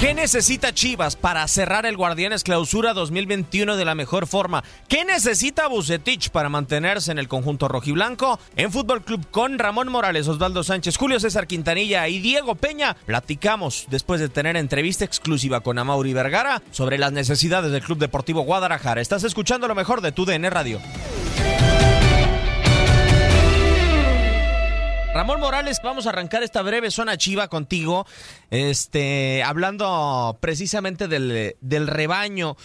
¿Qué necesita Chivas para cerrar el Guardianes Clausura 2021 de la mejor forma? ¿Qué necesita Bucetich para mantenerse en el conjunto rojiblanco? En Fútbol Club con Ramón Morales, Osvaldo Sánchez, Julio César Quintanilla y Diego Peña platicamos después de tener entrevista exclusiva con Amauri Vergara sobre las necesidades del Club Deportivo Guadalajara. Estás escuchando lo mejor de tu DN Radio. Ramón Morales, vamos a arrancar esta breve zona chiva contigo, este, hablando precisamente del, del rebaño.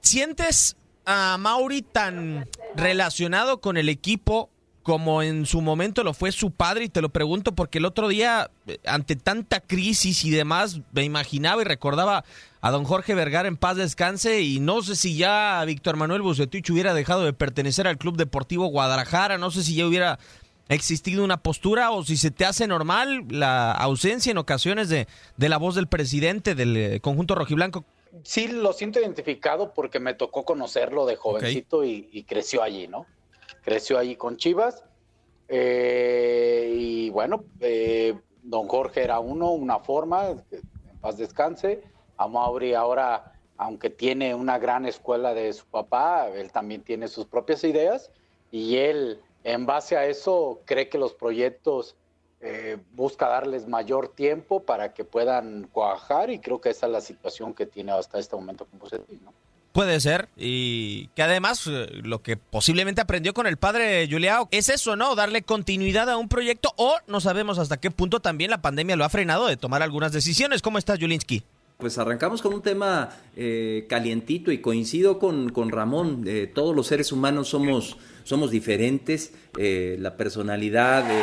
¿Sientes a Mauri tan relacionado con el equipo como en su momento lo fue su padre? Y te lo pregunto porque el otro día, ante tanta crisis y demás, me imaginaba y recordaba a don Jorge Vergara en paz descanse y no sé si ya Víctor Manuel Bucetich hubiera dejado de pertenecer al Club Deportivo Guadalajara, no sé si ya hubiera existido una postura o si se te hace normal la ausencia en ocasiones de, de la voz del presidente del eh, conjunto rojiblanco. Sí, lo siento identificado porque me tocó conocerlo de jovencito y, creció allí, ¿no? Creció allí con Chivas. Eh, y bueno, eh, don Jorge era uno, una forma, en paz descanse. A Mauri ahora, aunque tiene una gran escuela de su papá, él también tiene sus propias ideas y él en base a eso, cree que los proyectos eh, busca darles mayor tiempo para que puedan cuajar y creo que esa es la situación que tiene hasta este momento con. Puede ser, y que además eh, lo que posiblemente aprendió con el padre Juliao es eso, ¿no? Darle continuidad a un proyecto o no sabemos hasta qué punto también la pandemia lo ha frenado de tomar algunas decisiones. ¿Cómo estás, Julinski? Pues arrancamos con un tema eh, calientito y coincido con, con Ramón. todos los seres humanos somos somos diferentes. Eh, la personalidad eh,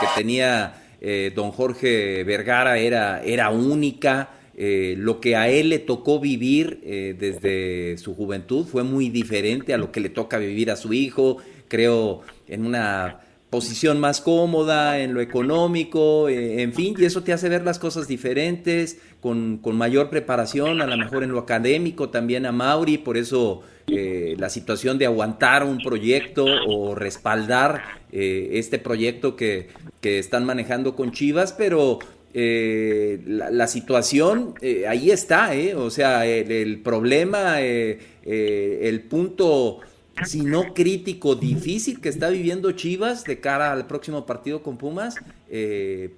que, tenía eh, don Jorge Vergara era, era única. lo que a él le tocó vivir desde su juventud fue muy diferente a lo que le toca vivir a su hijo. Creo en una posición más cómoda en lo económico, en fin, y eso te hace ver las cosas diferentes, con, con mayor preparación, a lo mejor en lo académico también a Mauri, por eso eh, la situación de aguantar un proyecto o respaldar eh, este proyecto que, están manejando con Chivas, pero eh, la, situación ahí está, o sea, el, problema, el punto si no crítico, difícil que está viviendo Chivas de cara al próximo partido con Pumas,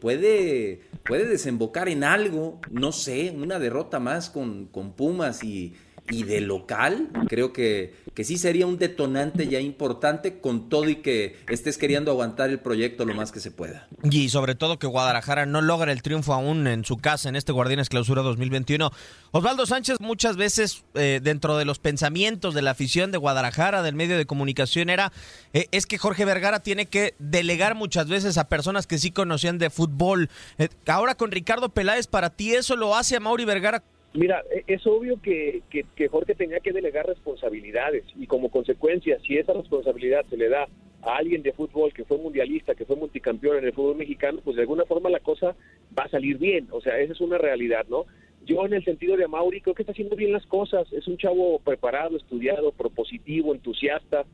puede, puede desembocar en algo, no sé, una derrota más con, con Pumas y, y de local, creo que, que sí sería un detonante ya importante con todo y que estés queriendo aguantar el proyecto lo más que se pueda. Y sobre todo que Guadalajara no logra el triunfo aún en su casa en este Guardianes Clausura 2021. Osvaldo Sánchez muchas veces eh, dentro de los pensamientos de la afición de Guadalajara, del medio de comunicación, era eh, es que Jorge Vergara tiene que delegar muchas veces a personas que sí conocían de fútbol. Eh, ahora con Ricardo Peláez, para ti eso lo hace a Mauri Vergara Mira, e, es obvio que, que, Jorge tenía que delegar responsabilidades y como consecuencia, si esa responsabilidad se le da a alguien de fútbol que fue mundialista, que fue multicampeón en el fútbol mexicano, pues de alguna forma la cosa va a salir bien. O sea, esa es una realidad, ¿no? Yo en el sentido de Mauri creo que está haciendo bien las cosas. Es un chavo preparado, estudiado, propositivo, entusiasta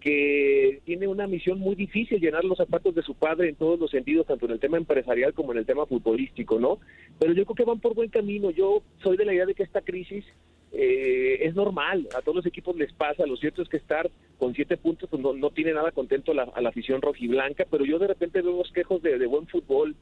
que tiene una misión muy difícil, llenar los zapatos de su padre en todos los sentidos, tanto en el tema empresarial como en el tema futbolístico, ¿no? Pero yo creo que van por buen camino. Yo soy de la idea de que esta crisis eh, es normal, a todos los equipos les pasa. Lo cierto es que estar con siete puntos pues no, no tiene nada contento a la, a la afición rojiblanca, pero yo de repente veo los quejos de, de buen fútbol.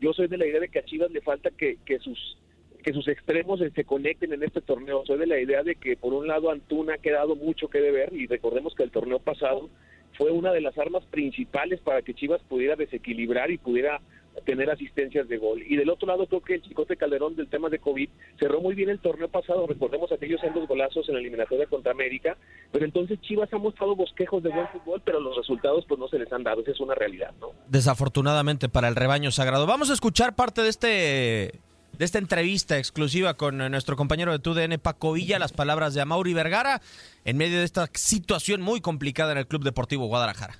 Yo soy de la idea de que a Chivas le falta que, que sus que sus extremos se conecten en este torneo. Soy de la idea de que por un lado Antuna ha quedado mucho que deber y recordemos que el torneo pasado fue una de las armas principales para que Chivas pudiera desequilibrar y pudiera tener asistencias de gol. Y del otro lado creo que el Chicote Calderón del tema de COVID cerró muy bien el torneo pasado, recordemos aquellos dos golazos en la eliminatoria contra América, pero entonces Chivas ha mostrado bosquejos de buen fútbol, pero los resultados pues no se les han dado, esa es una realidad, ¿no? Desafortunadamente para el rebaño sagrado. Vamos a escuchar parte de este de esta entrevista exclusiva con nuestro compañero de TUDN, Paco Villa, las palabras de Amauri Vergara en medio de esta situación muy complicada en el Club Deportivo Guadalajara.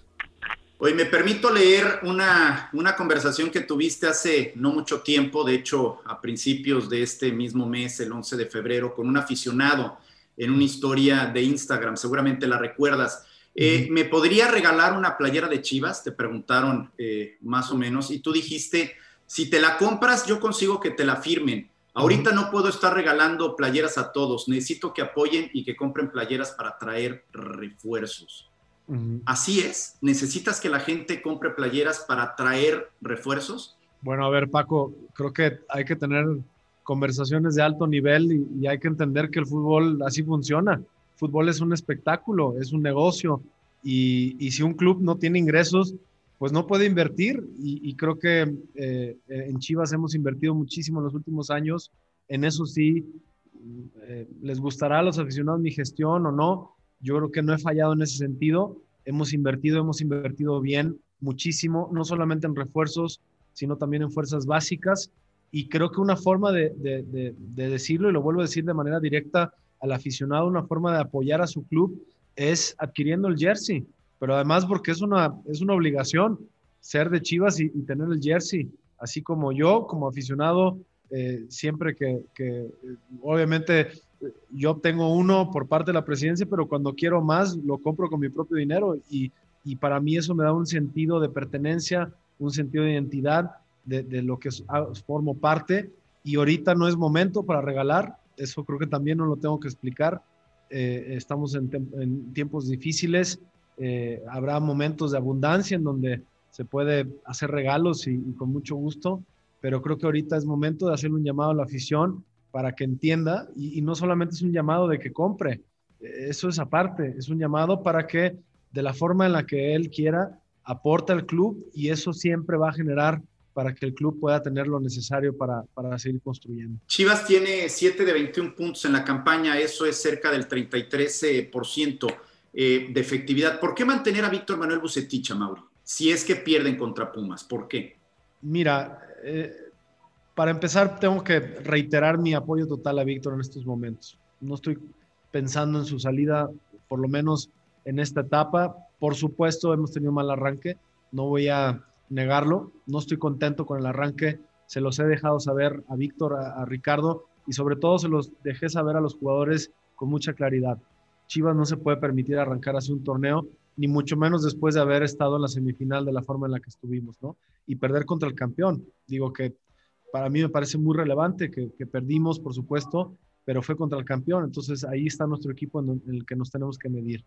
Hoy me permito leer una, una conversación que tuviste hace no mucho tiempo, de hecho a principios de este mismo mes, el 11 de febrero, con un aficionado en una historia de Instagram, seguramente la recuerdas. Eh, ¿Me podría regalar una playera de Chivas? Te preguntaron eh, más o menos, y tú dijiste, si te la compras, yo consigo que te la firmen. Ahorita no puedo estar regalando playeras a todos. Necesito que apoyen y que compren playeras para traer refuerzos. Así es. ¿Necesitas que la gente compre playeras para traer refuerzos? Bueno, a ver, Paco, creo que hay que tener conversaciones de alto nivel y, hay que entender que el fútbol así funciona. El fútbol es un espectáculo, es un negocio y, y si un club no tiene ingresos, pues no puede invertir y, creo que eh, en Chivas hemos invertido muchísimo en los últimos años. En eso sí, eh, les gustará a los aficionados mi gestión o no. Yo creo que no he fallado en ese sentido. Hemos invertido, hemos invertido bien, muchísimo, no solamente en refuerzos, sino también en fuerzas básicas. Y creo que una forma de decirlo, y lo vuelvo a decir de manera directa al aficionado, una forma de apoyar a su club es adquiriendo el jersey pero además porque es una, es una obligación ser de Chivas y, tener el jersey, así como yo, como aficionado, eh, siempre que, que, obviamente yo tengo uno por parte de la presidencia, pero cuando quiero más lo compro con mi propio dinero y, y para mí eso me da un sentido de pertenencia, un sentido de identidad de, de lo que ah, formo parte. Y ahorita no es momento para regalar, eso creo que también no lo tengo que explicar, eh, estamos en, en tiempos difíciles, eh, habrá momentos de abundancia en donde se puede hacer regalos y, con mucho gusto, pero creo que ahorita es momento de hacer un llamado a la afición para que entienda y, no solamente es un llamado de que compre, eso es aparte, es un llamado para que de la forma en la que él quiera aporte al club y eso siempre va a generar para que el club pueda tener lo necesario para, para, seguir construyendo. Chivas tiene 7 de 21 puntos en la campaña, eso es cerca del 33%. Eh, de efectividad. ¿Por qué mantener a Víctor Manuel Bucetich, Mauri? Si es que pierden contra Pumas, ¿por qué? Mira, eh, para empezar tengo que reiterar mi apoyo total a Víctor en estos momentos. No estoy pensando en su salida, por lo menos en esta etapa. Por supuesto, hemos tenido mal arranque, no voy a negarlo. No estoy contento con el arranque. Se los he dejado saber a Víctor, a Ricardo y sobre todo se los dejé saber a los jugadores con mucha claridad. Chivas no se puede permitir arrancar así un torneo, ni mucho menos después de haber estado en la semifinal de la forma en la que estuvimos, ¿no? Y perder contra el campeón. Digo que para mí me parece muy relevante que, perdimos, por supuesto, pero fue contra el campeón. Entonces ahí está nuestro equipo en, el que nos tenemos que medir.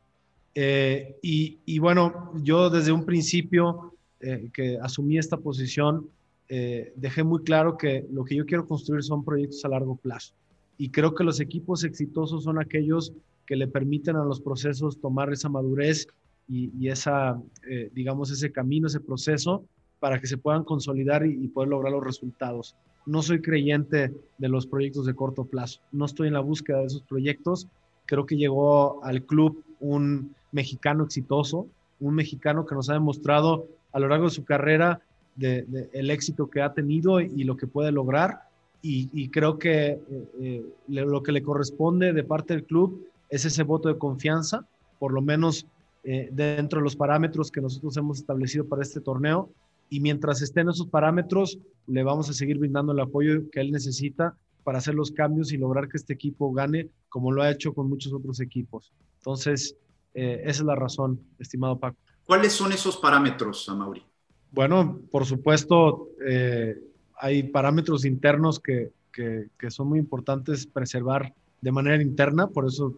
Eh, y, bueno, yo desde un principio eh, que asumí esta posición, eh, dejé muy claro que lo que yo quiero construir son proyectos a largo plazo. Y creo que los equipos exitosos son aquellos que le permiten a los procesos tomar esa madurez y, esa, eh, digamos, ese camino, ese proceso para que se puedan consolidar y, poder lograr los resultados. No soy creyente de los proyectos de corto plazo. No estoy en la búsqueda de esos proyectos. Creo que llegó al club un mexicano exitoso, un mexicano que nos ha demostrado a lo largo de su carrera de, el éxito que ha tenido y, lo que puede lograr. Y, creo que eh, eh, lo que le corresponde de parte del club es ese voto de confianza, por lo menos eh, dentro de los parámetros que nosotros hemos establecido para este torneo. Y mientras estén esos parámetros, le vamos a seguir brindando el apoyo que él necesita para hacer los cambios y lograr que este equipo gane, como lo ha hecho con muchos otros equipos. Entonces, eh, esa es la razón, estimado Paco. ¿Cuáles son esos parámetros, Amauri? Bueno, por supuesto, eh, hay parámetros internos que, que, que, son muy importantes preservar de manera interna, por eso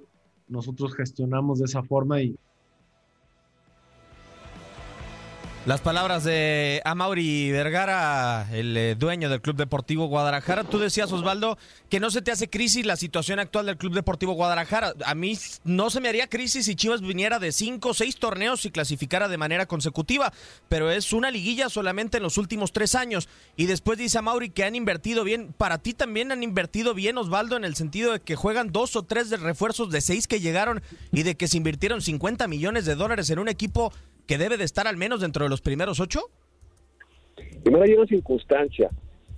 nosotros gestionamos de esa forma y Las palabras de Amauri Vergara, el eh, dueño del Club Deportivo Guadalajara. Tú decías, Osvaldo, que no se te hace crisis la situación actual del Club Deportivo Guadalajara. A mí no se me haría crisis si Chivas viniera de cinco o seis torneos y clasificara de manera consecutiva, pero es una liguilla solamente en los últimos tres años. Y después dice Amauri que han invertido bien. Para ti también han invertido bien, Osvaldo, en el sentido de que juegan dos o tres de refuerzos de seis que llegaron y de que se invirtieron 50 millones de dólares en un equipo que debe de estar al menos dentro de los primeros ocho? Primero hay una circunstancia,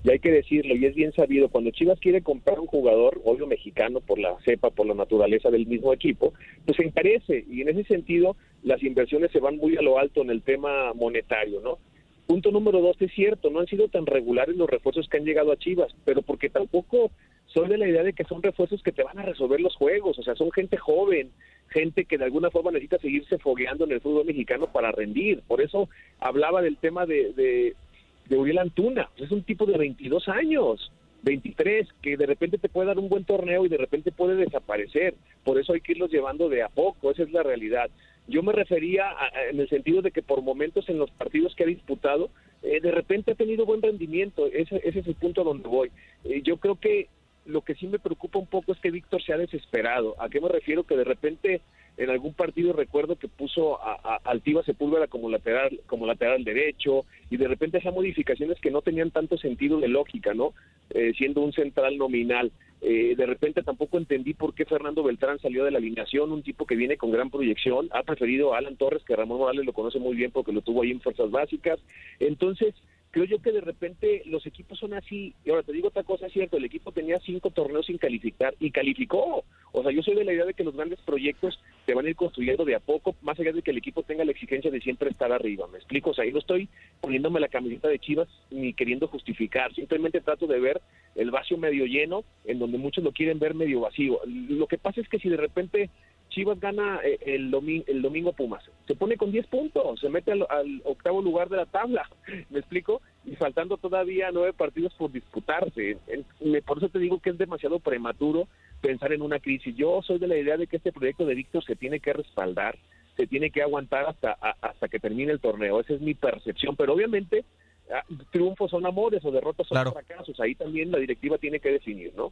y hay que decirlo, y es bien sabido, cuando Chivas quiere comprar un jugador, obvio mexicano, por la cepa, por la naturaleza del mismo equipo, pues se encarece, y en ese sentido las inversiones se van muy a lo alto en el tema monetario, ¿no? Punto número dos, es cierto, no han sido tan regulares los refuerzos que han llegado a Chivas, pero porque tampoco soy de la idea de que son refuerzos que te van a resolver los juegos, o sea, son gente joven, gente que de alguna forma necesita seguirse fogueando en el fútbol mexicano para rendir. Por eso hablaba del tema de, de, Uriel Antuna, es un tipo de 22 años. 23, que de repente te puede dar un buen torneo y de repente puede desaparecer. Por eso hay que irlos llevando de a poco, esa es la realidad. Yo me refería en el sentido de que por momentos en los partidos que ha disputado, eh, de repente ha tenido buen rendimiento, ese, ese es el punto donde voy. Eh, yo creo que lo que sí me preocupa un poco es que Víctor se ha desesperado. ¿A qué me refiero? Que de repente en algún partido recuerdo que puso a, a Altiva Sepúlveda como lateral, como lateral derecho, y de repente hacía modificaciones que no tenían tanto sentido de lógica, ¿no? Eh, siendo un central nominal. Eh, de repente tampoco entendí por qué Fernando Beltrán salió de la alineación, un tipo que viene con gran proyección, ha preferido a Alan Torres, que Ramón Morales lo conoce muy bien porque lo tuvo ahí en fuerzas básicas. Entonces, creo yo que de repente los equipos son así. Y ahora te digo otra cosa, es cierto, el equipo tenía cinco torneos sin calificar y calificó. O sea, yo soy de la idea de que los grandes proyectos se van a ir construyendo de a poco, más allá de que el equipo tenga la exigencia de siempre estar arriba. ¿Me explico? O sea, ahí no estoy poniéndome la camiseta de Chivas ni queriendo justificar. Simplemente trato de ver el vacío medio lleno, en donde muchos lo quieren ver medio vacío. Lo que pasa es que si de repente Chivas gana eh, el, domingo, el domingo Pumas. Se pone con 10 puntos, se mete al, octavo lugar de la tabla, ¿me explico? Y faltando todavía nueve partidos por disputarse. por eso te digo que es demasiado prematuro pensar en una crisis. Yo soy de la idea de que este proyecto de Víctor se tiene que respaldar, se tiene que aguantar hasta, hasta que termine el torneo. Esa es mi percepción, pero obviamente ah, triunfos son amores o derrotas son fracasos. Ahí también la directiva tiene que definir, ¿no?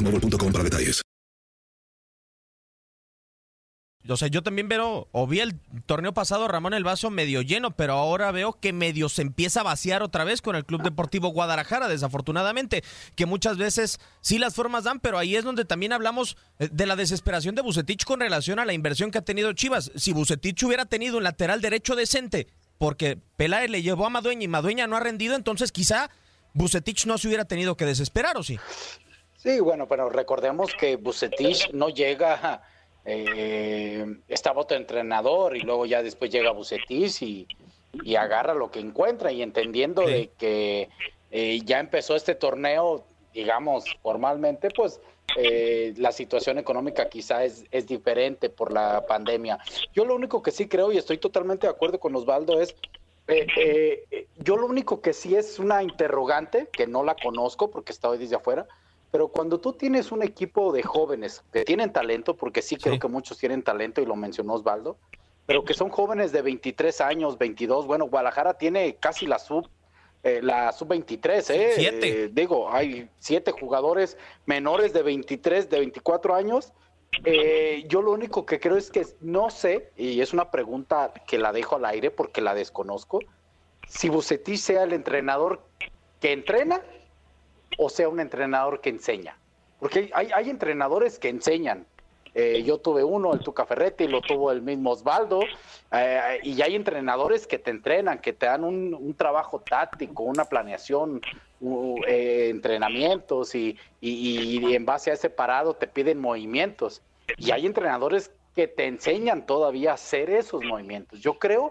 para detalles. O sea, yo también veo, o vi el torneo pasado Ramón el Vaso medio lleno, pero ahora veo que medio se empieza a vaciar otra vez con el Club Deportivo Guadalajara, desafortunadamente, que muchas veces sí las formas dan, pero ahí es donde también hablamos eh, de la desesperación de Bucetich con relación a la inversión que ha tenido Chivas. Si Bucetich hubiera tenido un lateral derecho decente, porque Peláez le llevó a Madueña y Madueña no ha rendido, entonces quizá Bucetich no se hubiera tenido que desesperar, ¿o sí? Sí, bueno, pero recordemos que Bucetich no llega, eh, estaba otro entrenador y luego ya después llega Bucetich y, y agarra lo que encuentra y entendiendo de que eh, ya empezó este torneo, digamos, formalmente, pues eh, la situación económica quizá es, es diferente por la pandemia. Yo lo único que sí creo y estoy totalmente de acuerdo con Osvaldo es eh, eh, yo lo único que sí es una interrogante, que no la conozco porque está hoy desde afuera, pero cuando tú tienes un equipo de jóvenes que tienen talento, porque sí creo que muchos tienen talento y lo mencionó Osvaldo, pero que son jóvenes de 23 años, 22, bueno, Guadalajara tiene casi la sub eh, la sub-23, ¿eh? Siete. Eh, digo, hay siete jugadores menores de 23, de 24 años. Eh, yo lo único que creo es que no sé, y es una pregunta que la dejo al aire porque la desconozco, si Bucetich sea el entrenador que entrena o sea un entrenador que enseña. Porque hay, hay entrenadores que enseñan, eh, yo tuve uno, el Tuca Ferretti, lo tuvo el mismo Osvaldo, eh, y hay entrenadores que te entrenan, que te dan un, un trabajo táctico, una planeación, u- eh, entrenamientos, y, y- y en base a ese parado te piden movimientos. Y hay entrenadores que te enseñan todavía a hacer esos movimientos. Yo creo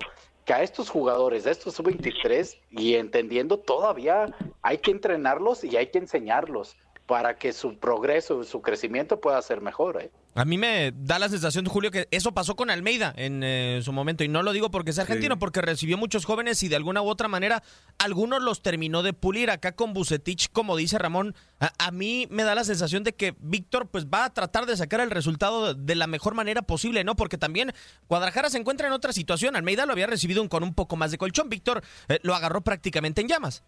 a estos jugadores, a estos sub-23, y entendiendo todavía hay que entrenarlos y hay que enseñarlos para que su progreso, su crecimiento pueda ser mejor. ¿eh? A mí me da la sensación, Julio, que eso pasó con Almeida en eh, su momento. Y no lo digo porque es argentino, porque recibió muchos jóvenes y de alguna u otra manera algunos los terminó de pulir. Acá con Bucetich, como dice Ramón, a, a mí me da la sensación de que Víctor pues va a tratar de sacar el resultado de la mejor manera posible, ¿no? Porque también Guadalajara se encuentra en otra situación. Almeida lo había recibido con un poco más de colchón. Víctor eh, lo agarró prácticamente en llamas.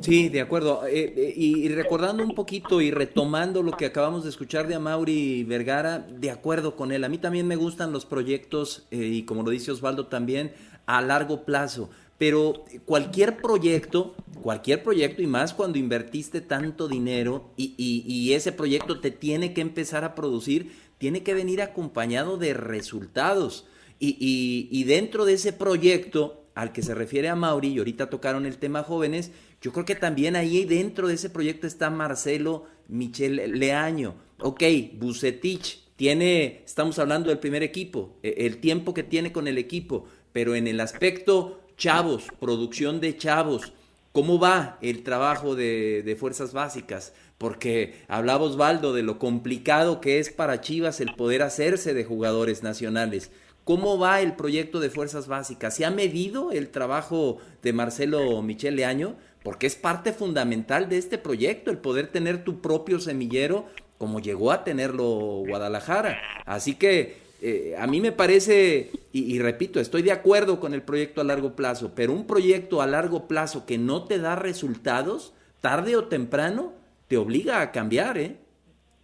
Sí, de acuerdo. Eh, eh, y, recordando un poquito y retomando lo que acabamos de escuchar de Amauri Vergara, de acuerdo con él. A mí también me gustan los proyectos, eh, y como lo dice Osvaldo también, a largo plazo. Pero cualquier proyecto, cualquier proyecto, y más cuando invertiste tanto dinero y, ese proyecto te tiene que empezar a producir, tiene que venir acompañado de resultados. Y dentro de ese proyecto al que se refiere a Mauri, y ahorita tocaron el tema jóvenes, yo creo que también ahí dentro de ese proyecto está Marcelo Michel Leaño. Ok, Bucetich tiene, estamos hablando del primer equipo, eh, el tiempo que tiene con el equipo, pero en el aspecto chavos, producción de chavos, ¿Cómo va el trabajo de, de fuerzas básicas? Porque hablaba Osvaldo de lo complicado que es para Chivas el poder hacerse de jugadores nacionales. ¿Cómo va el proyecto de fuerzas básicas? ¿Se ha medido el trabajo de Marcelo Michel Leaño? Porque es parte fundamental de este proyecto, el poder tener tu propio semillero como llegó a tenerlo Guadalajara. Así que eh, a mí me parece, y, y repito, estoy de acuerdo con el proyecto a largo plazo, pero un proyecto a largo plazo que no te da resultados, tarde o temprano, te obliga a cambiar, ¿eh?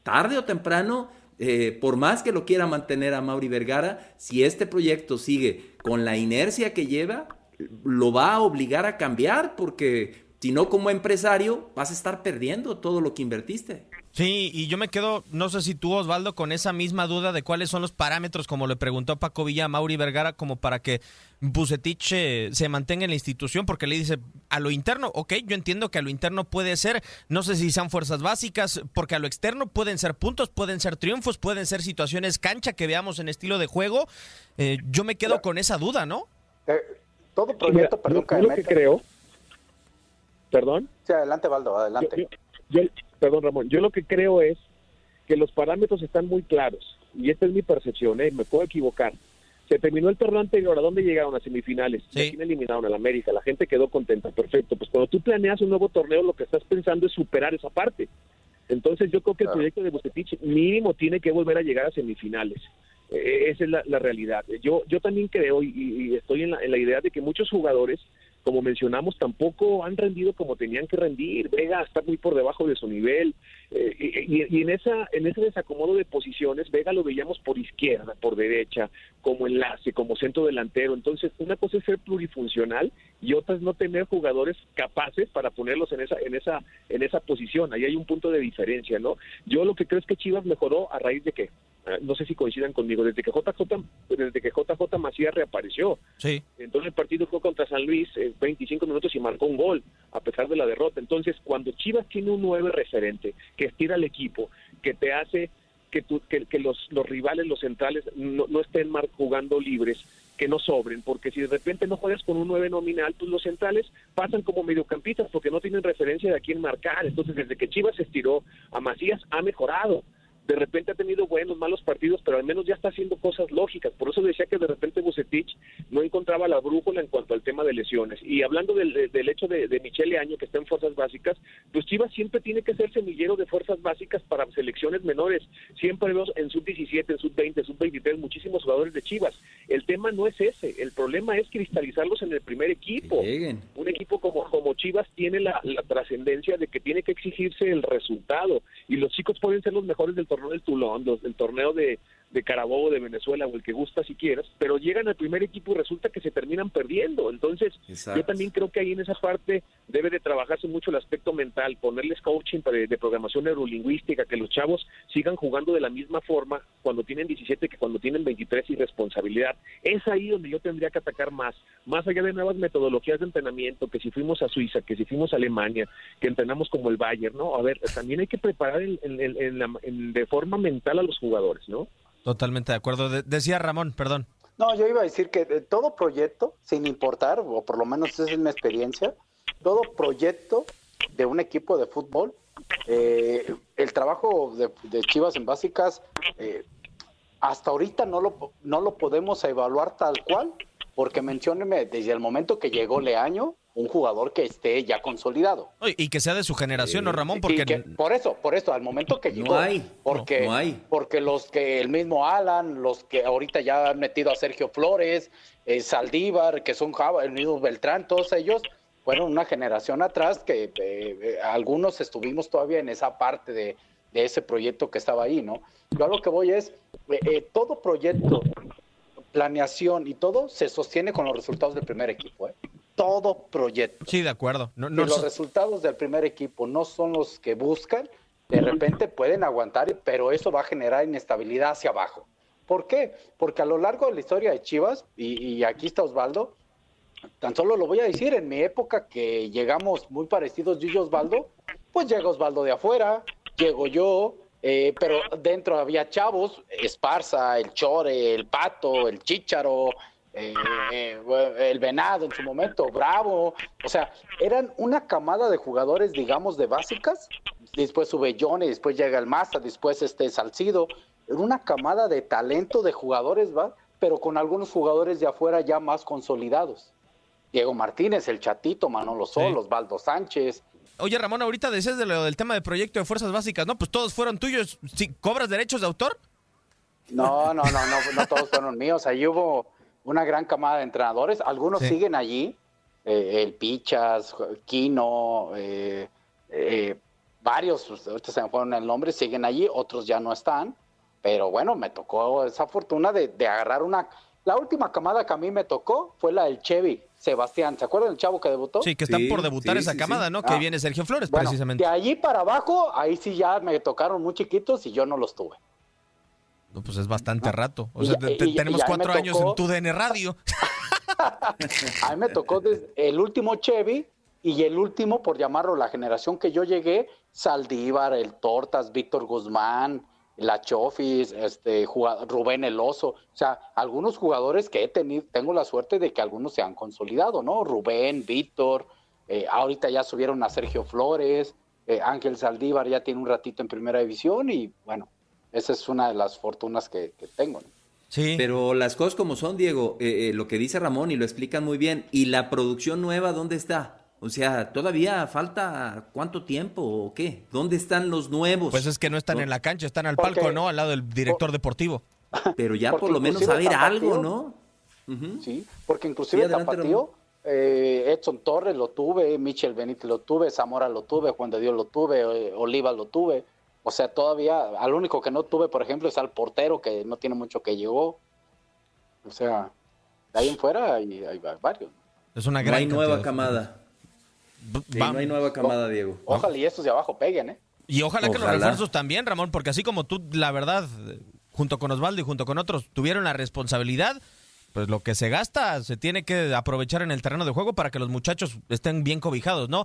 Tarde o temprano, eh, por más que lo quiera mantener a Mauri Vergara, si este proyecto sigue con la inercia que lleva, lo va a obligar a cambiar, porque si no como empresario vas a estar perdiendo todo lo que invertiste. Sí, y yo me quedo, no sé si tú, Osvaldo, con esa misma duda de cuáles son los parámetros, como le preguntó Paco Villa a Mauri Vergara, como para que Bucetich eh, se mantenga en la institución, porque le dice a lo interno, ok, yo entiendo que a lo interno puede ser, no sé si sean fuerzas básicas, porque a lo externo pueden ser puntos, pueden ser triunfos, pueden ser situaciones cancha que veamos en estilo de juego. Eh, yo me quedo con esa duda, ¿no? Eh, todo Mira, proyecto, yo- perdón, yo lo que creo, perdón, Sí, adelante, Valdo, adelante. yo, perdón Ramón, yo lo que creo es que los parámetros están muy claros y esta es mi percepción, ¿eh? me puedo equivocar. Se terminó el torneo anterior, ¿a dónde llegaron? A semifinales. ¿A quién eliminaron? Al América. La gente quedó contenta, perfecto. Pues cuando tú planeas un nuevo torneo, lo que estás pensando es superar esa parte. Entonces yo creo que el proyecto de Bucetich mínimo tiene que volver a llegar a semifinales. Eh, esa es la, la realidad. Yo, yo también creo y, y estoy en la, en la idea de que muchos jugadores, como mencionamos, tampoco han rendido como tenían que rendir. Vega está muy por debajo de su nivel. Eh, y, y- en esa en ese desacomodo de posiciones, Vega lo veíamos por izquierda, por derecha, como enlace, como centro delantero. Entonces, una cosa es ser plurifuncional y otra es no tener jugadores capaces para ponerlos en esa en esa en esa posición. Ahí hay un punto de diferencia, ¿no? Yo lo que creo es que Chivas mejoró a raíz de qué? Eh, no sé si coincidan conmigo, desde que JJ, desde que JJ Macías reapareció. Sí. Entonces el partido fue contra San Luis, eh, 25 minutos y marcó un gol, a pesar de la derrota. Entonces, cuando Chivas tiene un nueve referente que estira al equipo, que te hace que, tu- que, que los, los rivales, los centrales, no, no estén mar- jugando libres, que no sobren, porque si de repente no juegas con un 9 nominal, pues los centrales pasan como mediocampistas porque no tienen referencia de a quién marcar. Entonces, desde que Chivas se estiró a Macías, ha mejorado. De repente ha tenido buenos, malos partidos, pero al menos ya está haciendo cosas lógicas. Por eso decía que de repente Bucetich no encontraba la brújula en cuanto al tema de lesiones. Y hablando del, de- del hecho de, de Michele Año, que está en fuerzas básicas, pues Chivas siempre tiene que ser semillero de fuerzas básicas para selecciones menores. Siempre vemos en sub-17, en sub-20, sub-23 muchísimos jugadores de Chivas. El tema no es ese, el problema es cristalizarlos en el primer equipo. Un equipo como, como Chivas tiene la, la trascendencia de que tiene que exigirse el resultado. Y los chicos pueden ser los mejores del torneo del Tulón, los del torneo de, de Carabobo, de Venezuela o el que gusta si quieres, pero llegan al primer equipo y resulta que se terminan perdiendo. Entonces, Exacto. yo también creo que ahí en esa parte debe de trabajarse mucho el aspecto mental, ponerles coaching de, de programación neurolingüística, que los chavos sigan jugando de la misma forma cuando tienen 17 que cuando tienen 23 y responsabilidad. Es ahí donde yo tendría que atacar más, más allá de nuevas metodologías de entrenamiento, que si fuimos a Suiza, que si fuimos a Alemania, que entrenamos como el Bayern, ¿no? A ver, también hay que preparar en- en- en la- en- de forma mental a los jugadores, ¿no? Totalmente de acuerdo. De- decía Ramón, perdón. No, yo iba a decir que todo proyecto, sin importar, o por lo menos esa es mi experiencia, todo proyecto de un equipo de fútbol, eh, el trabajo de, de Chivas en básicas, eh, hasta ahorita no lo, no lo podemos evaluar tal cual, porque mencióneme desde el momento que llegó Leaño, un jugador que esté ya consolidado. Y que sea de su generación, ¿no, Ramón? Porque que- por eso, por eso, al momento que llegó, hay, porque, no, no hay. porque los que el mismo Alan, los que ahorita ya han metido a Sergio Flores, eh, Saldívar, que son Java, el mismo Beltrán, todos ellos fueron una generación atrás que eh, eh, algunos estuvimos todavía en esa parte de, de ese proyecto que estaba ahí, ¿no? Yo a lo que voy es, eh, eh, todo proyecto, planeación y todo se sostiene con los resultados del primer equipo, ¿eh? Todo proyecto. Sí, de acuerdo. No, Si no, los resultados del primer equipo no son los que buscan, de repente pueden aguantar, pero eso va a generar inestabilidad hacia abajo. ¿Por qué? Porque a lo largo de la historia de Chivas, y, y aquí está Osvaldo, tan solo lo voy a decir, en mi época que llegamos muy parecidos yo y Osvaldo, pues llega Osvaldo de afuera, llego yo, eh, pero dentro había chavos, Esparza, el Chore, el Pato, el Chícharo, eh, eh, el Venado en su momento, Bravo, o sea, eran una camada de jugadores, digamos, de básicas, después sube Johnny, después llega el Maza, después este Salcido, era una camada de talento de jugadores, ¿va? Pero con algunos jugadores de afuera ya más consolidados. Diego Martínez, el Chatito, Manolo Sol, Osvaldo Sánchez, Oye, Ramón, ahorita decías de lo del tema de proyecto de fuerzas básicas, ¿no? Pues todos fueron tuyos. ¿Sí, ¿Cobras derechos de autor? No, no, no, no, no todos fueron míos. Ahí hubo una gran camada de entrenadores. Algunos Sí. siguen allí. eh, el Pichas, Quino, eh, eh, varios, pues, ahorita se me fueron el nombre, siguen allí. Otros ya no están. Pero bueno, me tocó esa fortuna de, de agarrar una. La última camada que a mí me tocó fue la del Chevy, Sebastián. ¿Se acuerdan del chavo que debutó? Sí, que están por debutar esa camada, ¿no? Que Ah. viene Sergio Flores, Bueno, precisamente. De allí para abajo, ahí sí ya me tocaron muy chiquitos y yo no los tuve. No, pues es bastante rato. O sea, te- y- tenemos cuatro años en tu DN Radio. A mí me tocó desde el último Chevy y el último, por llamarlo la generación que yo llegué, Saldívar, el Tortas, Víctor Guzmán, la Chofis, este, Rubén El Oso, o sea, algunos jugadores que he tenido, tengo la suerte de que algunos se han consolidado, ¿no? Rubén, Víctor, eh, ahorita ya subieron a Sergio Flores, eh, Ángel Saldívar ya tiene un ratito en primera división y bueno, esa es una de las fortunas que, que tengo. ¿no? Sí. Pero las cosas como son, Diego, eh, eh, lo que dice Ramón y lo explican muy bien. ¿Y la producción nueva dónde está? O sea, ¿todavía falta cuánto tiempo o qué? ¿Dónde están los nuevos? Pues es que no están en la cancha, están al Porque- palco, ¿no? Al lado del director deportivo. Pero ya Porque por lo menos saber algo, ¿no? Sí, porque inclusive Sí, adelante, Tapatío, eh, Edson Torres lo tuve, Michel Benítez lo tuve, Zamora lo tuve, Juan de Dios lo tuve, eh, Oliva lo tuve. O sea, todavía, al único que no tuve, por ejemplo, es al portero, que no tiene mucho que llegó. O sea, de ahí en fuera hay, hay varios. Es una No gran hay nueva camada. Sí, no hay nueva camada, Diego. Ojalá y estos de abajo peguen, ¿eh? Y ojalá, que los Ojalá. refuerzos también, Ramón, porque así como tú, la verdad, junto con Osvaldo y junto con otros, tuvieron la responsabilidad, pues lo que se gasta se tiene que aprovechar en el terreno de juego para que los muchachos estén bien cobijados, ¿no?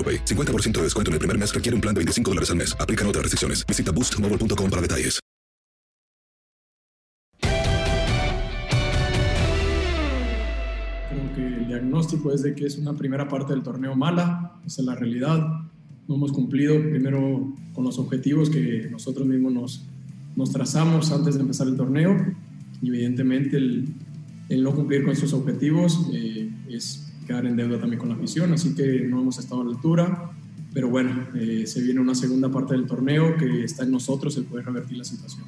AroPay. 50% de descuento en el primer mes requiere un plan de 25 dólares al mes. Aplican otras restricciones. Visita boostmobile.com para detalles. Creo que el diagnóstico es de que es una primera parte del torneo mala, esa es la realidad. No hemos cumplido primero con los objetivos que nosotros mismos nos, nos trazamos antes de empezar el torneo y evidentemente el, el no cumplir con esos objetivos eh, es quedar en deuda también con la afición, así que no hemos estado a la altura, pero bueno, eh, se viene una segunda parte del torneo que está en nosotros el poder revertir la situación.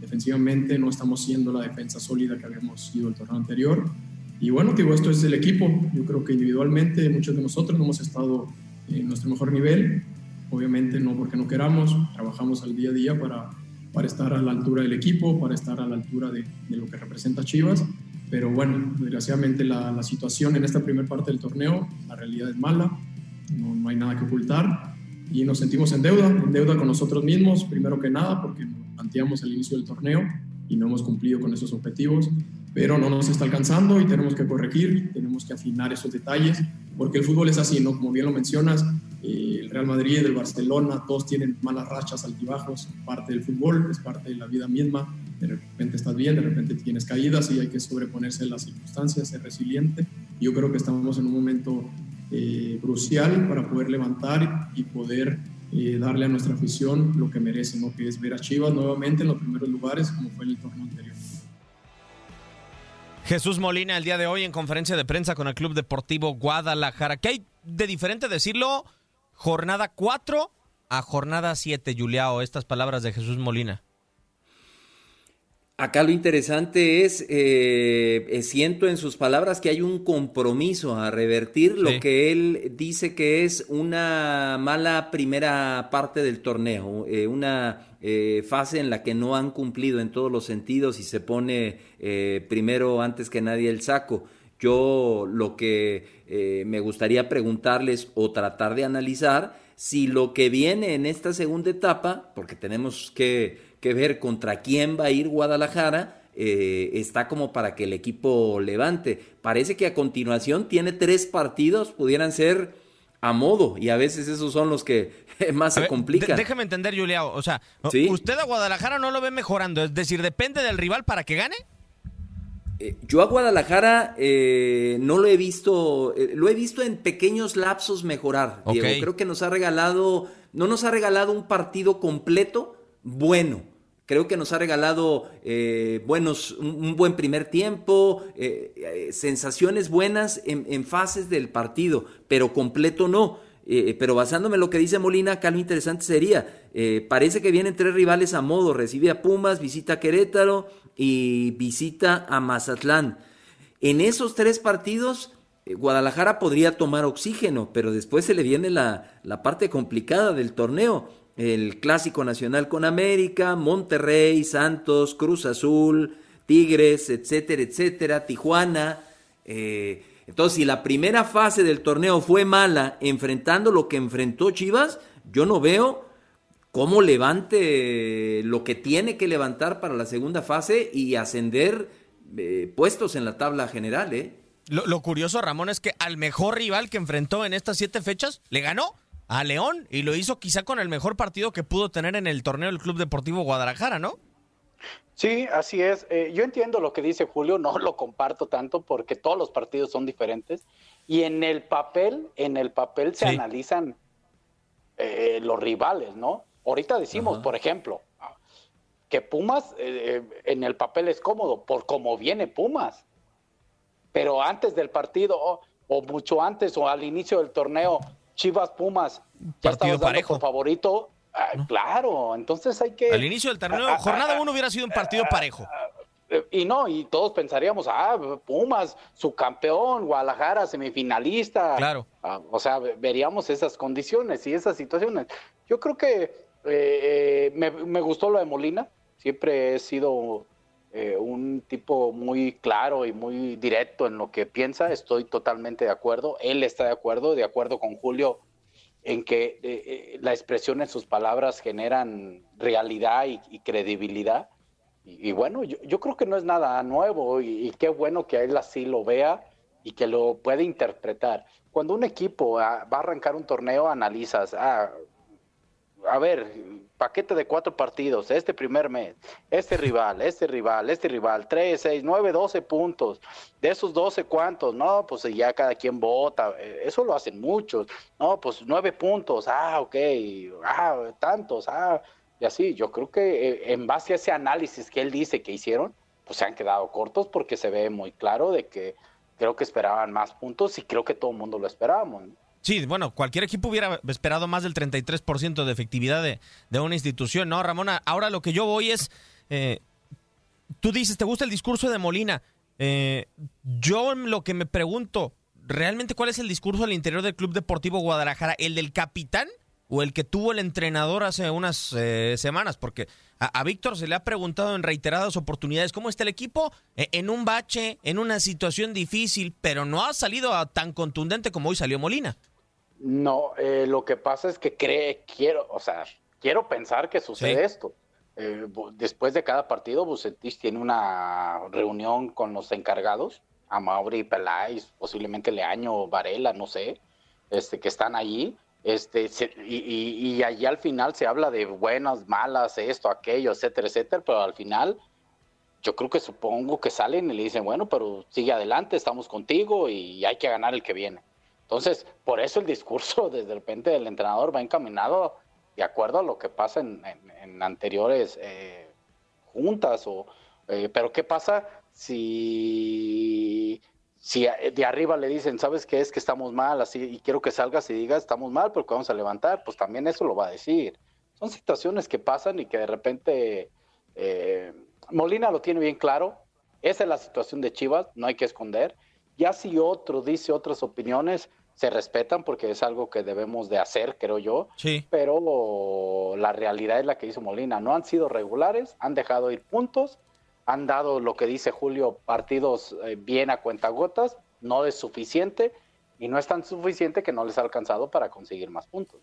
Defensivamente no estamos siendo la defensa sólida que habíamos sido el torneo anterior. Y bueno, digo, esto es el equipo. Yo creo que individualmente muchos de nosotros no hemos estado en nuestro mejor nivel. Obviamente no porque no queramos, trabajamos al día a día para, para estar a la altura del equipo, para estar a la altura de, de lo que representa Chivas. Pero bueno, desgraciadamente la, la situación en esta primera parte del torneo, la realidad es mala, no, no hay nada que ocultar y nos sentimos en deuda, en deuda con nosotros mismos, primero que nada, porque nos planteamos el inicio del torneo y no hemos cumplido con esos objetivos, pero no nos está alcanzando y tenemos que corregir, tenemos que afinar esos detalles, porque el fútbol es así, ¿no? Como bien lo mencionas, eh, el Real Madrid, el Barcelona, todos tienen malas rachas, altibajos, parte del fútbol, es parte de la vida misma, de repente estás bien, de repente tienes caídas y hay que sobreponerse a las circunstancias, ser resiliente. Yo creo que estamos en un momento eh, crucial para poder levantar y poder eh, darle a nuestra afición lo que merece, ¿no? que es ver a Chivas nuevamente en los primeros lugares como fue en el torneo anterior. Jesús Molina el día de hoy en conferencia de prensa con el Club Deportivo Guadalajara. ¿Qué hay de diferente decirlo? Jornada 4 a jornada 7, Juliao, estas palabras de Jesús Molina. Acá lo interesante es, eh, siento en sus palabras que hay un compromiso a revertir lo que él dice que es una mala primera parte del torneo, eh, una eh, fase en la que no han cumplido en todos los sentidos y se pone eh, primero antes que nadie el saco. Yo lo que eh, me gustaría preguntarles o tratar de analizar si lo que viene en esta segunda etapa, porque tenemos que, que ver contra quién va a ir Guadalajara, eh, está como para que el equipo levante. Parece que a continuación tiene tres partidos, pudieran ser a modo, y a veces esos son los que más se ver, complican. déjame entender, Juliao. O sea, Sí. ¿usted a Guadalajara no lo ve mejorando? Es decir, ¿depende del rival para que gane? Eh, Yo a Guadalajara eh, no lo he visto, eh, lo he visto en pequeños lapsos mejorar. Diego, creo que nos ha regalado, no nos ha regalado un partido completo bueno, Creo que nos ha regalado eh, buenos, un, buen primer tiempo, eh, eh, sensaciones buenas en, fases del partido, pero completo no. pero basándome en lo que dice Molina, acá lo interesante sería, parece que vienen tres rivales a modo, recibe a Pumas, visita a Querétaro y visita a Mazatlán. En esos tres partidos, Guadalajara podría tomar oxígeno, pero después se le viene la, la parte complicada del torneo el Clásico Nacional con América, Monterrey, Santos, Cruz Azul, Tigres, etcétera, etcétera, Tijuana. Eh, entonces, si la primera fase del torneo fue mala, enfrentando lo que enfrentó Chivas, yo no veo cómo levante lo que tiene que levantar para la segunda fase y ascender eh, puestos en la tabla general. ¿eh? Lo, lo curioso, Ramón, es que al mejor rival que enfrentó en estas siete fechas, le ganó a León y lo hizo quizá con el mejor partido que pudo tener en el torneo del Club Deportivo Guadalajara, ¿no? Sí, así es. Eh, yo entiendo lo que dice Julio, no lo comparto tanto porque todos los partidos son diferentes y en el papel, en el papel se analizan eh, los rivales, ¿no? Ahorita decimos, por ejemplo, que Pumas eh, en el papel es cómodo por cómo viene Pumas, pero antes del partido o mucho antes o al inicio del torneo Chivas Pumas, ya partido parejo. favorito. Claro, entonces hay que. Al inicio del torneo, jornada uno hubiera sido un partido parejo. Y no, y todos pensaríamos, ah, Pumas, su campeón, Guadalajara, semifinalista. Claro. Ah, o sea, veríamos esas condiciones y esas situaciones. Yo creo que eh, eh, me, me, gustó lo de Molina. Siempre he sido eh, un tipo muy claro y muy directo en lo que piensa, estoy totalmente de acuerdo, él está de acuerdo, de acuerdo con Julio en que eh, eh, la expresión en sus palabras generan realidad y, credibilidad. Y, bueno, yo, creo que no es nada nuevo y, qué bueno que él así lo vea y que lo puede interpretar. Cuando un equipo ah, va a arrancar un torneo, analizas, ah, a ver, paquete de cuatro partidos, este primer mes, este rival, este rival, este rival, tres, seis, nueve, doce puntos. De esos doce, ¿cuántos? No, pues ya cada quien vota, eh, eso lo hacen muchos. No, pues nueve puntos, ah, ok, ah, tantos, ah, y así. Yo creo que eh, en base a ese análisis que él dice que hicieron, pues se han quedado cortos porque se ve muy claro de que creo que esperaban más puntos y creo que todo el mundo lo esperábamos. Sí, bueno, cualquier equipo hubiera esperado más del 33% de efectividad de, de, una institución, ¿no, Ramona? Ahora lo que yo voy es, eh, tú dices, ¿te gusta el discurso de Molina? Eh, yo lo que me pregunto, ¿realmente cuál es el discurso al interior del Club Deportivo Guadalajara? ¿El del capitán o el que tuvo el entrenador hace unas eh, semanas? Porque a, Víctor se le ha preguntado en reiteradas oportunidades cómo está el equipo en un bache, en una situación difícil, pero no ha salido tan contundente como hoy salió Molina. No, eh, lo que pasa es que cree, quiero, o sea, quiero pensar que sucede esto. Eh, después de cada partido, Bucetich tiene una reunión con los encargados, a Mauri Peláez, posiblemente Leaño, Varela, no sé, este, que están allí. Este, y, y, allí al final se habla de buenas, malas, esto, aquello, etcétera, etcétera, pero al final yo creo que supongo que salen y le dicen, bueno, pero sigue adelante, estamos contigo y hay que ganar el que viene. Entonces, por eso el discurso desde repente del entrenador va encaminado de acuerdo a lo que pasa en, anteriores eh, juntas. O, eh, pero ¿qué pasa si, de arriba le dicen, sabes qué es que estamos mal, así, y quiero que salgas y digas, estamos mal porque vamos a levantar? Pues también eso lo va a decir. Son situaciones que pasan y que de repente eh, Molina lo tiene bien claro. Esa es la situación de Chivas, no hay que esconder. Ya si otro dice otras opiniones, se respetan porque es algo que debemos de hacer, creo yo. Sí. Pero la realidad es la que dice Molina. No han sido regulares, han dejado ir puntos, han dado lo que dice Julio, partidos eh, bien a cuentagotas, no es suficiente y no es tan suficiente que no les ha alcanzado para conseguir más puntos.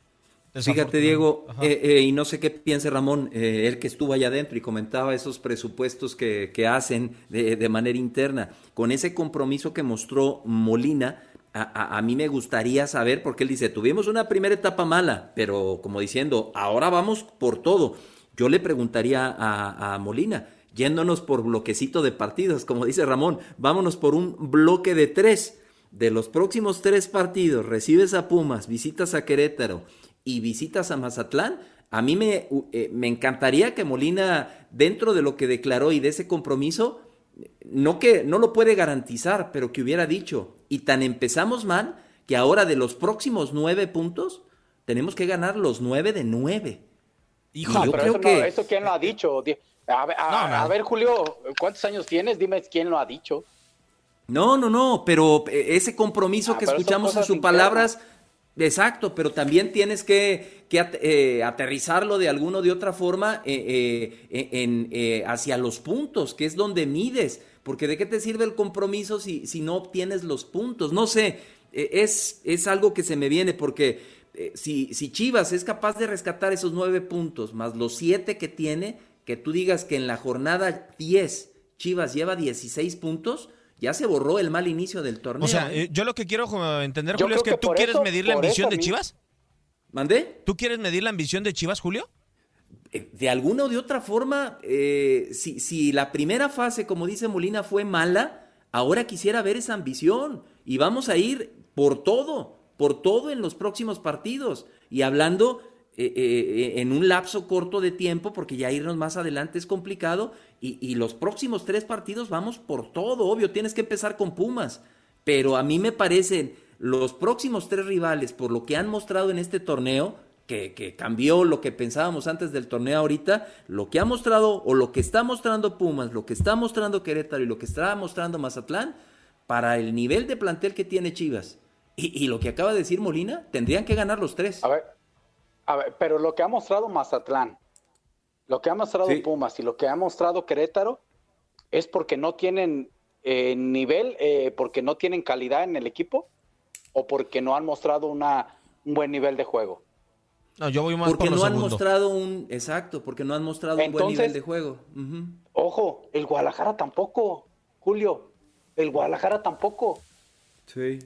Fíjate, Diego, eh, eh, y no sé qué piense Ramón, eh, él que estuvo allá adentro y comentaba esos presupuestos que, que hacen de, de, manera interna. Con ese compromiso que mostró Molina, a, a, mí me gustaría saber, porque él dice, tuvimos una primera etapa mala, pero como diciendo, ahora vamos por todo. Yo le preguntaría a, a Molina, yéndonos por bloquecito de partidos, como dice Ramón, vámonos por un bloque de tres. De los próximos tres partidos, recibes a Pumas, visitas a Querétaro y visitas a Mazatlán, a mí me, eh, me encantaría que Molina, dentro de lo que declaró y de ese compromiso, no que no lo puede garantizar, pero que hubiera dicho, y tan empezamos mal que ahora de los próximos nueve puntos tenemos que ganar los nueve de nueve. Hijo, pero creo eso, que... eso quién lo ha dicho. A ver, a ver, Julio, ¿cuántos años tienes? Dime quién lo ha dicho. No, no, no, pero eh, ese compromiso ah, que escuchamos en sus palabras, exacto, pero también tienes que, eh, aterrizarlo de alguna o de otra forma eh, en, hacia los puntos, que es donde mides, porque de qué te sirve el compromiso si, si no obtienes los puntos. No sé, es, es algo que se me viene porque si, si Chivas es capaz de rescatar esos nueve puntos más los siete que tiene, que tú digas que en la jornada 10 Chivas lleva 16 puntos, ya se borró el mal inicio del torneo. O sea, ¿eh? Eh, yo lo que quiero entender, Julio, es que, tú quieres medir la ambición de Chivas. ¿Mandé? ¿Tú quieres medir la ambición de Chivas, Julio? Eh, de alguna o de otra forma, si, si la primera fase, como dice Molina, fue mala, ahora quisiera ver esa ambición y vamos a ir por todo, por todo en los próximos partidos. Y hablando eh, eh, en un lapso corto de tiempo, porque ya irnos más adelante es complicado, y, los próximos tres partidos vamos por todo, obvio, tienes que empezar con Pumas, pero a mí me parecen los próximos tres rivales, por lo que han mostrado en este torneo, que, que, cambió lo que pensábamos antes del torneo ahorita, lo que ha mostrado o lo que está mostrando Pumas, lo que está mostrando Querétaro y lo que está mostrando Mazatlán, para el nivel de plantel que tiene Chivas. Y, y lo que acaba de decir Molina, tendrían que ganar los tres. A ver, a ver, pero lo que ha mostrado Mazatlán, lo que ha mostrado Pumas y lo que ha mostrado Querétaro es porque no tienen eh, nivel, eh, porque no tienen calidad en el equipo o porque no han mostrado una, un buen nivel de juego. No, yo voy más porque por no han mostrado un exacto, porque no han mostrado un buen nivel de juego. Ojo, el Guadalajara tampoco, Julio, el Guadalajara tampoco. Sí.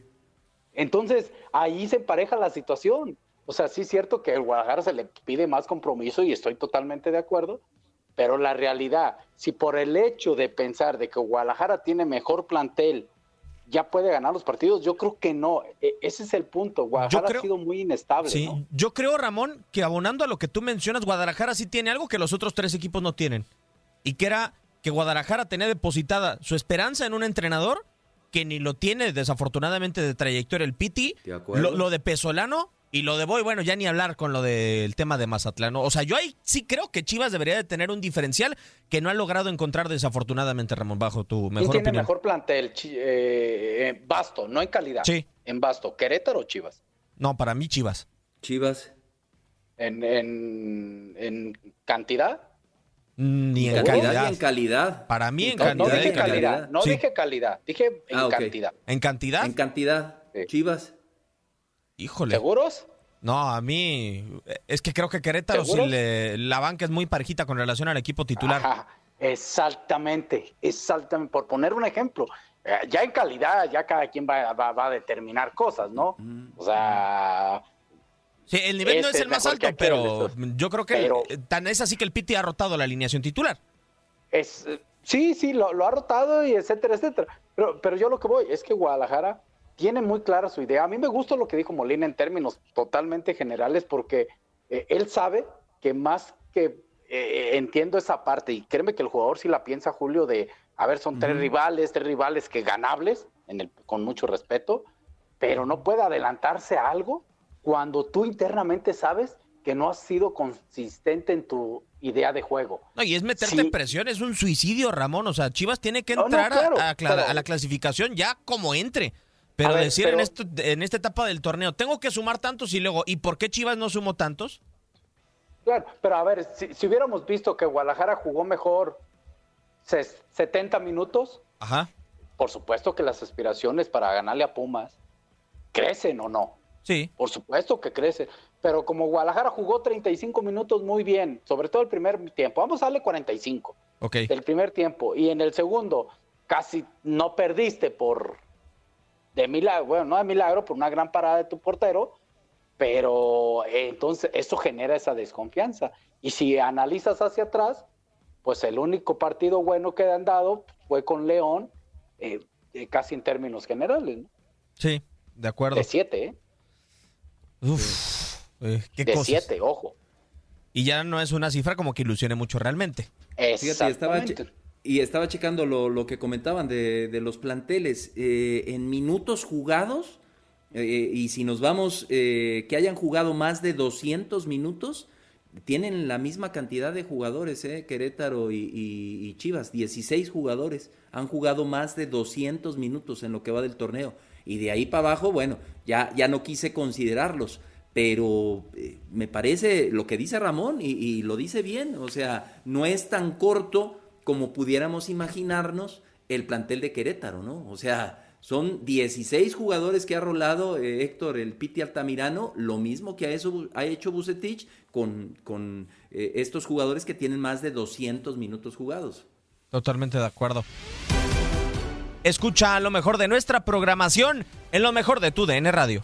Entonces ahí se empareja la situación. O sea, sí es cierto que el Guadalajara se le pide más compromiso y estoy totalmente de acuerdo, pero la realidad, si por el hecho de pensar de que Guadalajara tiene mejor plantel, ya puede ganar los partidos, yo creo que no. E, ese es el punto. Guadalajara ha sido muy inestable. Sí, yo creo, Ramón, que abonando a lo que tú mencionas, Guadalajara sí tiene algo que los otros tres equipos no tienen. Y que era que Guadalajara tenía depositada su esperanza en un entrenador que ni lo tiene desafortunadamente de trayectoria el Piti. Lo, lo, de Pesolano y lo de Boy, bueno, ya ni hablar con lo del tema de Mazatlán. O sea, yo ahí sí creo que Chivas debería de tener un diferencial que no ha logrado encontrar desafortunadamente, Ramón, bajo tu mejor ¿Quién tiene mejor plantel? Eh, Basto, no en calidad. Sí. En Basto, ¿Querétaro o Chivas? No, para mí Chivas. Chivas. ¿En, en, cantidad? Ni en calidad. en calidad. Para mí en cantidad. No dije calidad, no dije calidad, dije en ah, cantidad. ¿En cantidad? En cantidad. Chivas. Híjole. ¿Seguros? No, a mí es que creo que Querétaro si la banca es muy parejita con relación al equipo titular. exactamente, exactamente. Por poner un ejemplo, eh, ya en calidad, ya cada quien va, a determinar cosas, ¿no? O sea... Sí, el nivel no es el más alto, pero yo creo que tan es así que el Piti ha rotado la alineación titular. Es, sí, sí, lo, lo ha rotado y etcétera, etcétera. Pero, pero yo lo que voy es que Guadalajara tiene muy clara su idea. A mí me gusta lo que dijo Molina en términos totalmente generales porque eh, él sabe que más que eh, entiendo esa parte y créeme que el jugador sí la piensa, Julio, de, a ver, son tres rivales, tres rivales que ganables, en el, con mucho respeto, pero no puede adelantarse a algo cuando tú internamente sabes que no has sido consistente en tu idea de juego. No, y es meterte en presión, es un suicidio, Ramón. O sea, Chivas tiene que entrar a, la clasificación ya como entre. Pero decir En, esto, en esta etapa del torneo, tengo que sumar tantos y luego, ¿y por qué Chivas no sumó tantos? Claro, pero a ver, si, hubiéramos visto que Guadalajara jugó mejor 70 minutos, Ajá. por supuesto que las aspiraciones para ganarle a Pumas crecen o no. Sí. Por supuesto que crecen. Pero como Guadalajara jugó 35 minutos muy bien, sobre todo el primer tiempo, vamos a darle 45. Ok. El primer tiempo. Y en el segundo, casi no perdiste por de milagro, bueno, no de milagro, por una gran parada de tu portero, pero eh, entonces eso genera esa desconfianza. Y si analizas hacia atrás, pues el único partido bueno que han dado fue con León, eh, eh, casi en términos generales. ¿no? Sí, de acuerdo. De siete, ¿eh? Uf. Eh, ¿Qué de cosas? 7, ojo. Y ya no es una cifra como que ilusione mucho realmente. Fíjate, y estaba, Exactamente. Y estaba checando lo, lo que comentaban de, de los planteles. Eh, en minutos jugados, eh, y si nos vamos, eh, que hayan jugado más de 200 minutos, tienen la misma cantidad de jugadores, eh, Querétaro y, Chivas. 16 jugadores han jugado más de 200 minutos en lo que va del torneo. Y de ahí para abajo, bueno, ya, ya no quise considerarlos. Pero me parece lo que dice Ramón y lo dice bien. O sea, no es tan corto como pudiéramos imaginarnos el plantel de Querétaro, ¿no? O sea, son 16 jugadores que ha rolado eh, Héctor, el Piti Altamirano, lo mismo que ha, hecho Bucetich con, con eh, estos jugadores que tienen más de 200 minutos jugados. Totalmente de acuerdo. Escucha lo mejor de nuestra programación en lo mejor de tu DN Radio.